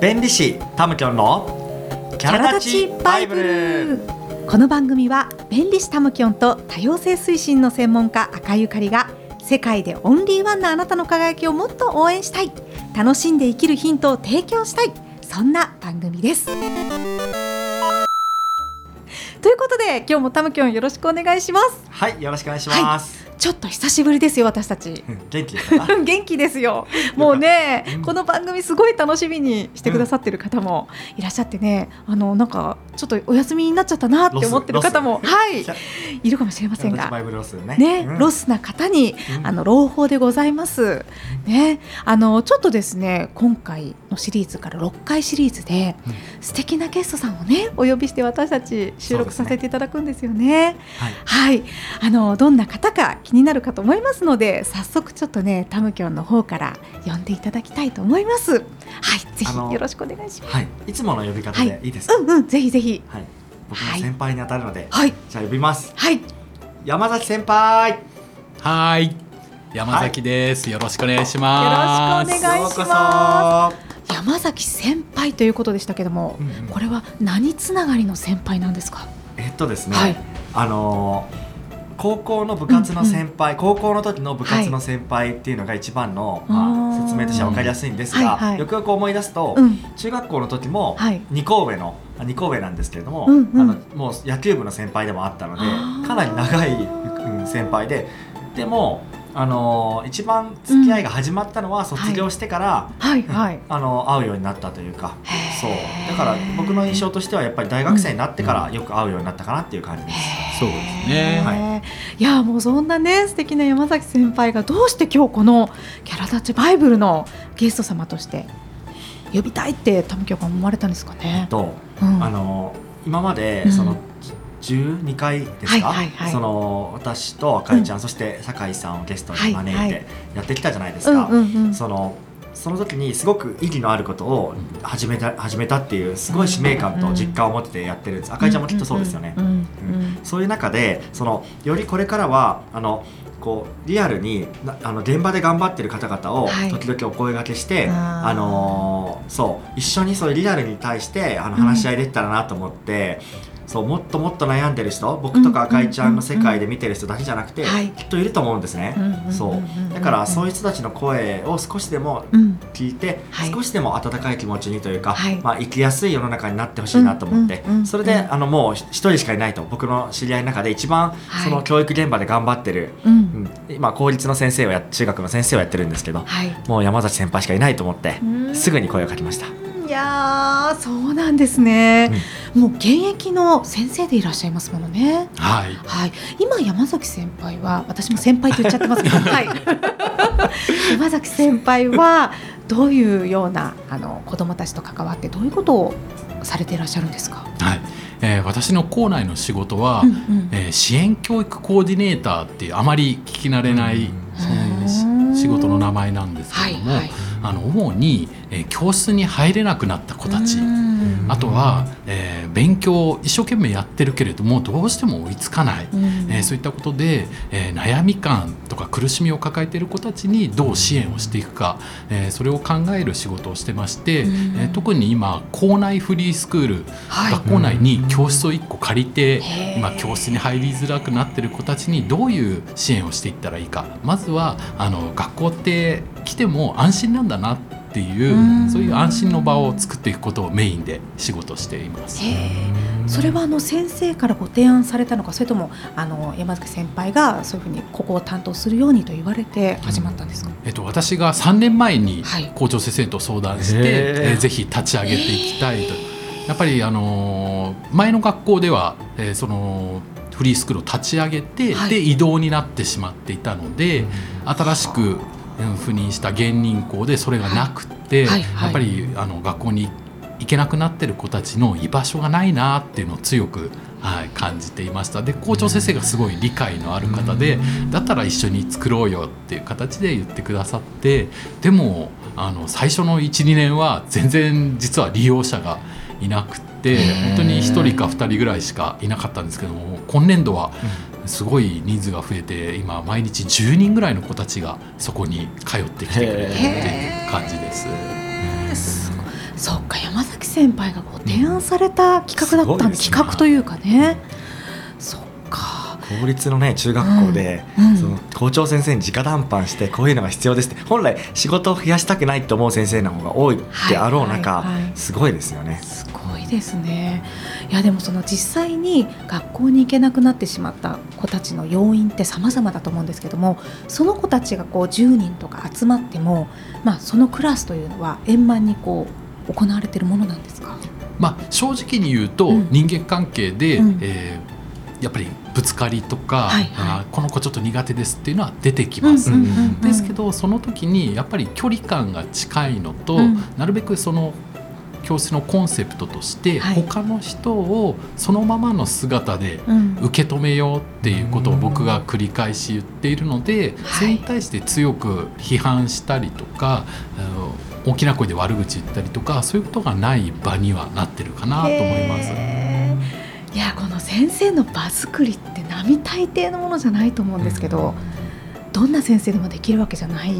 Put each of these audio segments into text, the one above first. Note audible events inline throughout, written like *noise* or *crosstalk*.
弁理士タムキョンのキャラ立ちバイブル。この番組は弁理士タムキョンと多様性推進の専門家赤ゆかりが世界でオンリーワンなあなたの輝きをもっと応援したい。楽しんで生きるヒントを提供したい。そんな番組です。ということで今日もタムキョンよろしくお願いします。はいよろしくお願いします、ちょっと久しぶりですよ私たち。元気ですか？元気ですよ。もうね、うん。この番組すごい楽しみにしてくださってる方もいらっしゃってね、あのなんかちょっとお休みになっちゃったなって思ってる方もはい。いるかもしれませんが。ロスね。ね、うん。ロスな方に、うん。あの朗報でございます。ね、あのちょっとですね、今回のシリーズから6回シリーズで、うん。素敵なゲストさんをねお呼びして私たち収録させていただくんですよね。はい。はい、あのどんな方か気になるかと思いますので、早速ちょっとねタムキョンの方から呼んでいただきたいと思います。はい、ぜひよろしくお願いします。はい。いつもの呼び方はい。でいいですか、うんうん、ぜひぜひ。はい。僕の先輩に当たるので、はい、じゃあ呼びます。はい、山崎先輩。はい。山崎です、よろしくお願いします。よろしくお願いします。山崎先輩ということでしたけども、うんうん。これは何つながりの先輩なんですか？えっとですね、はい。あのー高校の部活の先輩、高校の時の部活の先輩っていうのが一番の、あまあ、ー説明としては分かりやすいんですが、はいはい。よくよく思い出すと、うん、中学校の時もはい。2校上のあ2校上なんですけれども、うんうん。あのもう野球部の先輩でもあったのでかなり長い、うん先輩ででも、あのー一番付き合いが始まったのは卒業してから、はいはい。*laughs* あの会うようになったというかそう。だから僕の印象としてはやっぱり大学生になってからよく会うようになったかなっていう感じです。そうですね。はいいやもうそんなね素敵な山崎先輩がどうして今日このキャラ立ちバイブルのゲスト様として呼びたいってタムキョが思われたんですかね。とうんあの今までうんその12回ですか、はいはいはいその私とあかりちゃん、そして酒井さんをゲストに招いてやってきたじゃないですうんか。うんうん。そのその時にすごく意義のあることを始めた始めたっていうすごい使命感と実感を持ってやってるんです。あかりちゃんもきっとそうですよね。うんうんうんうんそういう中でそのよりこれからはあのこうリアルになあの現場で頑張ってる方々をはい時々お声掛けして、あーあのーそう一緒にそういうリアルに対してあの話し合いできたらなと思って。そうもっともっと悩んでる人僕とか赤井ちゃんの世界で見てる人だけじゃなくて、はい。きっといると思うんですね、そう。だからそういう人たちの声を少しでもうん。聞いて、はい。少しでも温かい気持ちにというか、はい。まあ、生きやすい世の中になってほしいなと思って、それであのもう一人しかいないと僕の知り合いの中で一番はい。その教育現場で頑張ってる、うん。うん今公立の先生をや中学の先生をやってるんですけどはい。もう山崎先輩しかいないと思ってうん。すぐに声をかけました。いやーそうなんですね、もう現役の先生でいらっしゃいますものね。はい。はい、今山崎先輩は私も先輩と言っちゃってますけど、*laughs* はい、山崎先輩はどういうようなあの子どもたちと関わってどういうことをされていらっしゃるんですか？はい。えー私の校内の仕事は、うんうんえー支援教育コーディネーターっていうあまり聞き慣れない、うん仕事の名前なんですけども、はいはいあの主に、えー教室に入れなくなった子たち。うん。あとは、えー勉強を一生懸命やってるけれどもどうしても追いつかない、うん。えーそういったことで、えー悩み感とか苦しみを抱えている子たちにどう支援をしていくか、えーそれを考える仕事をしてまして、うん。えー特に今校内フリースクール、はい。学校内に教室を1個借りて、今教室に入りづらくなっている子たちにどういう支援をしていったらいいか。まずはあの学校って来ても安心なんだなっていう、うん。そういう安心の場を作っていくことをメインで仕事しています。それはあの先生からご提案されたのかそれともあの山崎先輩がそういうふうにここを担当するようにと言われて始まったんですか？えっと、私が3年前にはい。校長先生と相談して、へー。えーぜひ立ち上げていきたいと、やっぱり、あのー前の学校では、えーそのフリースクールを立ち上げて、はい。で異動になってしまっていたので、新しくうん赴任した現任校でそれがなくって、はいはい。やっぱりあの学校に行けなくなってる子たちの居場所がないなっていうのを強く、はい、感じていました。で校長先生がすごい理解のある方で、だったら一緒に作ろうよっていう形で言ってくださってでもあの最初の12年は全然実は利用者がいなくって本当に1人か2人ぐらいしかいなかったんですけども今年度はすごい人数が増えて今毎日10人ぐらいの子たちがそこに通ってきてくれてるっていう感じです。そっか山崎先輩がこう提案された企画だったん企画というかねそっか公立のね中学校で、うんその校長先生に直談判してこういうのが必要ですって本来仕事を増やしたくないと思う先生の方が多いであろう中、はいはいはいすごいですよね。すごいですね。いやでもその実際に学校に行けなくなってしまった子たちの要因って様々だと思うんですけどもその子たちがこう10人とか集まっても、まあ、そのクラスというのは円満にこう行われているものなんですか？まあ、正直に言うと、うん。人間関係で、うん。えーやっぱりぶつかりとか、はいはい。あーこの子ちょっと苦手ですっていうのは出てきます。うんうんうんうん。ですけどその時にやっぱり距離感が近いのと、うん。なるべくその教室のコンセプトとして、はい。他の人をそのままの姿でうん。受け止めようっていうことを僕が繰り返し言っているので、それに対して強く批判したりとか大きな声で悪口言ったりとかそういうことがない場にはなってるかなと思います。いやこの先生の場作りって並大抵のものじゃないと思うんですけど、どんな先生でもできるわけじゃない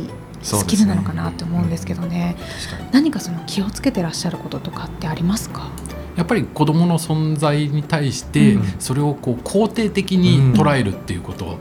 スキルなのかなって思うんですけどね。確かに。何かその気をつけてらっしゃることとかってありますか？やっぱり子どもの存在に対してうん。それをこう肯定的に捉えるっていうことを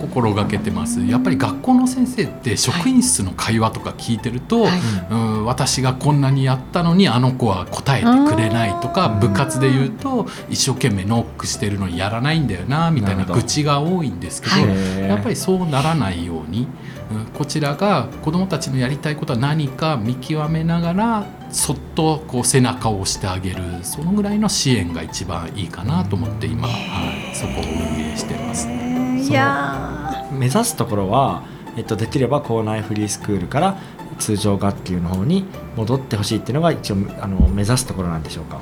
心がけてます。やっぱり学校の先生って職員室の会話とか聞いてると、はい。うん私がこんなにやったのにあの子は答えてくれないとか部活で言うと一生懸命ノックしてるのにやらないんだよなみたいな愚痴が多いんですけど、はい。やっぱりそうならないように、うんこちらが子どもたちのやりたいことは何か見極めながらそっとこう背中を押してあげるそのぐらいの支援が一番いいかなと思って今、はい、そこを運営してます。いや目指すところは、えっと、できれば校内フリースクールから通常学級の方に戻ってほしいっていうのが一応あの目指すところなんでしょうか？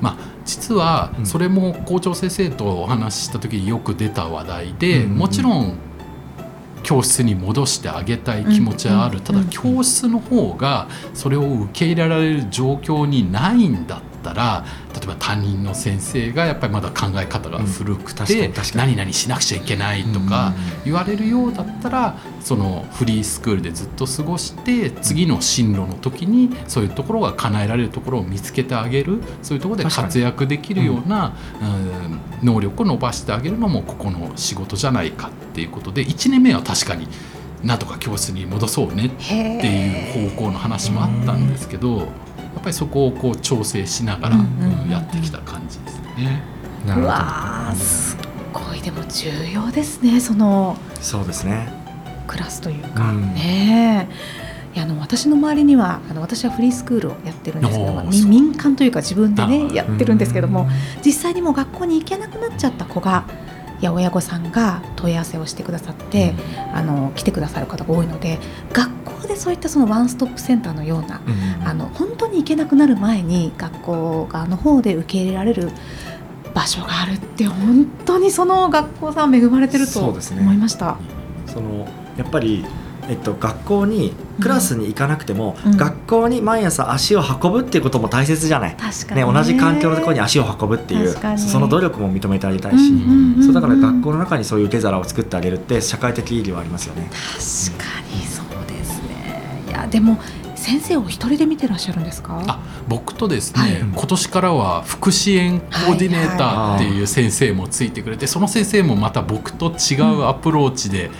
まあ、実はうんそれも校長先生とお話しした時によく出た話題で、うんもちろん教室に戻してあげたい気持ちはある、ただ教室の方がそれを受け入れられる状況にないんだったら例えば担任の先生がやっぱりまだ考え方が古くて何々しなくちゃいけないとか言われるようだったらそのフリースクールでずっと過ごして次の進路の時にそういうところが叶えられるところを見つけてあげるそういうところで活躍できるような、うん能力を伸ばしてあげるのもここの仕事じゃないかっていうことで1年目は確かになんとか教室に戻そうねっていう方向の話もあったんですけどやっぱりそこをこう調整しながら、やってきた感じですね。うなるほど。すっごいでも重要ですねそのそうですね。クラスというか、うん。ねえ。いやあの私の周りにはあの私はフリースクールをやってるんですけど民間というか自分でねあやってるんですけども実際にもう学校に行けなくなっちゃった子がいや親御さんが問い合わせをしてくださって、あの来てくださる方が多いので学校でそういったそのワンストップセンターのようなあの本当に行けなくなる前に学校側の方で受け入れられる場所があるって本当にその学校さん恵まれてると思いました。そのやっぱり、えっと、学校にクラスに行かなくても、うん。学校に毎朝足を運ぶっていうことも大切じゃない。確かにね、同じ環境のところに足を運ぶっていうその努力も認めてあげたいし、うんうんうん。うんそうだから学校の中にそういう受け皿を作ってあげるって社会的意義はありますよね。確かにそうですね。いやでも先生を一人で見てらっしゃるんですか？あ僕とですね、はい。今年からは福祉園コーディネーターっていう先生もついてくれて、その先生もまた僕と違うアプローチで、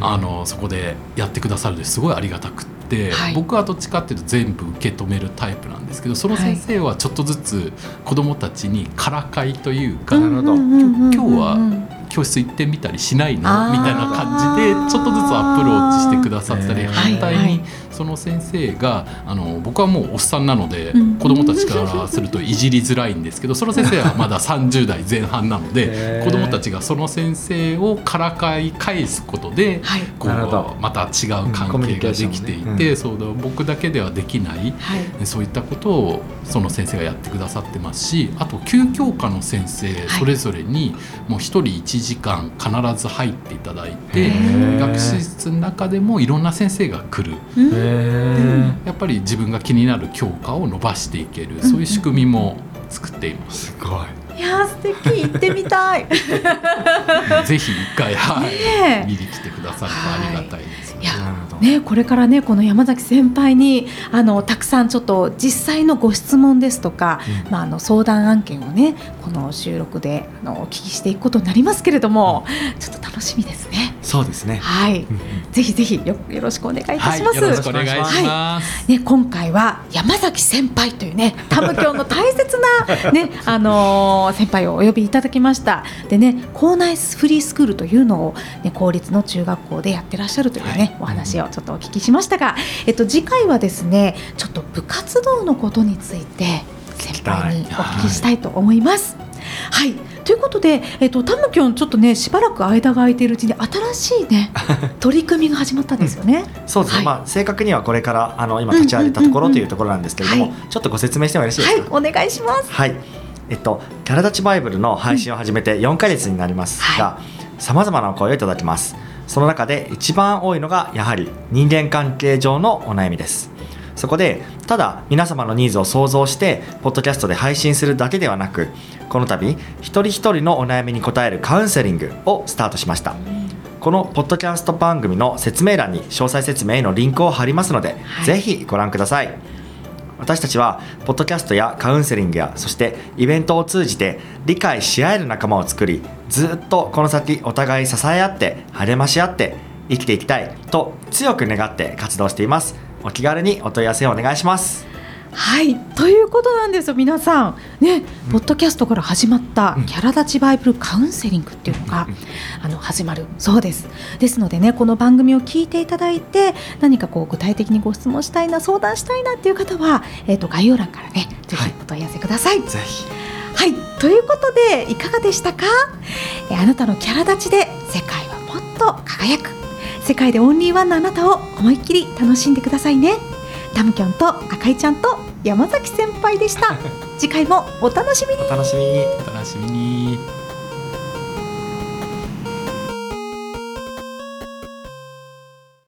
あのそこでやってくださるですごいありがたくって、はい。僕はどっちかっていうと全部受け止めるタイプなんですけどその先生はちょっとずつ子どもたちにからかいというか、なるほどうんうんうん。うん今日は教室行ってみたりしないの？みたいな感じでちょっとずつアプローチしてくださったり反対にはいはいその先生があの僕はもうおっさんなのでうん。子供たちからするといじりづらいんですけどその先生はまだ30代前半なのへでー。子供たちがその先生をからかい返すことではい。こうまた違う関係ができていて、うん。そうだ僕だけではできないはい。そういったことをその先生がやってくださってますしあと休教科の先生それぞれにもう一人1時間必ず入っていただいて学習室の中でもいろんな先生が来るやっぱり自分が気になる教科を伸ばしていけるそういう仕組みも作っています。すごい。いやー素敵。行ってみたい。ねぜひ一回、はい。え。見に来てくださるとありがたいです。ね、これからねこの山崎先輩にあのたくさんちょっと実際のご質問ですとか、うん。まあ、あの相談案件をねこの収録であのお聞きしていくことになりますけれども、ちょっと楽しみですね。そうですね。はい、ぜひぜひよよろしくお願いいたします。よろしくお願いします。ね、今回は山崎先輩というね、タム教の大切なね、あのー先輩をお呼びいただきました。でね、校内フリースクールというのを、ね、公立の中学校でやってらっしゃるというね、はいお話をちょっとお聞きしましたが、えっと次回はですね、ちょっと部活動のことについて先輩にお聞きしたいと思います。はい、ということで、えっとタムキョンちょっとねしばらく間が空いているうちに新しいね *laughs* 取り組みが始まったんですよね。そうですね。はいまあ正確にはこれからあの今立ち上げたところというところなんですけれども、はいちょっとご説明してもよろしいですか？はい、お願いします。はい。えっと、キャラ立ちバイブルの配信を始めて4ヶ月になりますが、さまざまなお声をいただきます。その中で一番多いのが、やはり人間関係上のお悩みです。そこで、ただ皆様のニーズを想像して、ポッドキャストで配信するだけではなく、この度、一人一人のお悩みに答えるカウンセリングをスタートしました。このポッドキャスト番組の説明欄に詳細説明へのリンクを貼りますので、はいぜひご覧ください。私たちはポッドキャストやカウンセリングやそしてイベントを通じて理解し合える仲間を作りずっとこの先お互い支え合って励まし合って生きていきたいと強く願って活動していますお気軽にお問い合わせをお願いします。はい、ということなんですよ、皆さん。ね、ポッドキャストから始まったうん。キャラ立ちバイブルカウンセリングっていうのが、あの始まる。そうです。ですのでね、この番組を聞いていただいて、何かこう具体的にご質問したいな、相談したいなっていう方は、えっ、と概要欄からね、ぜひはいお問い合わせください。ぜひ。はい、ということでいかがでしたか？えあなたのキャラ立ちで世界はもっと輝く世界でオンリーワンのあなたを思いっきり楽しんでくださいね。タムキョンと赤井ちゃんと山崎先輩でした。*laughs* 次回もお楽しみに。お楽しみに。お楽しみに。